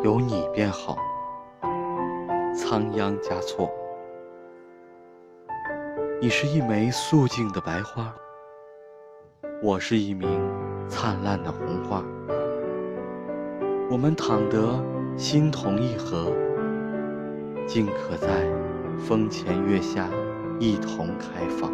有你便好。仓央嘉措，你是一枚素净的白花，我是一名灿烂的红花。我们倘得心同意合，竟可在风前月下一同开放。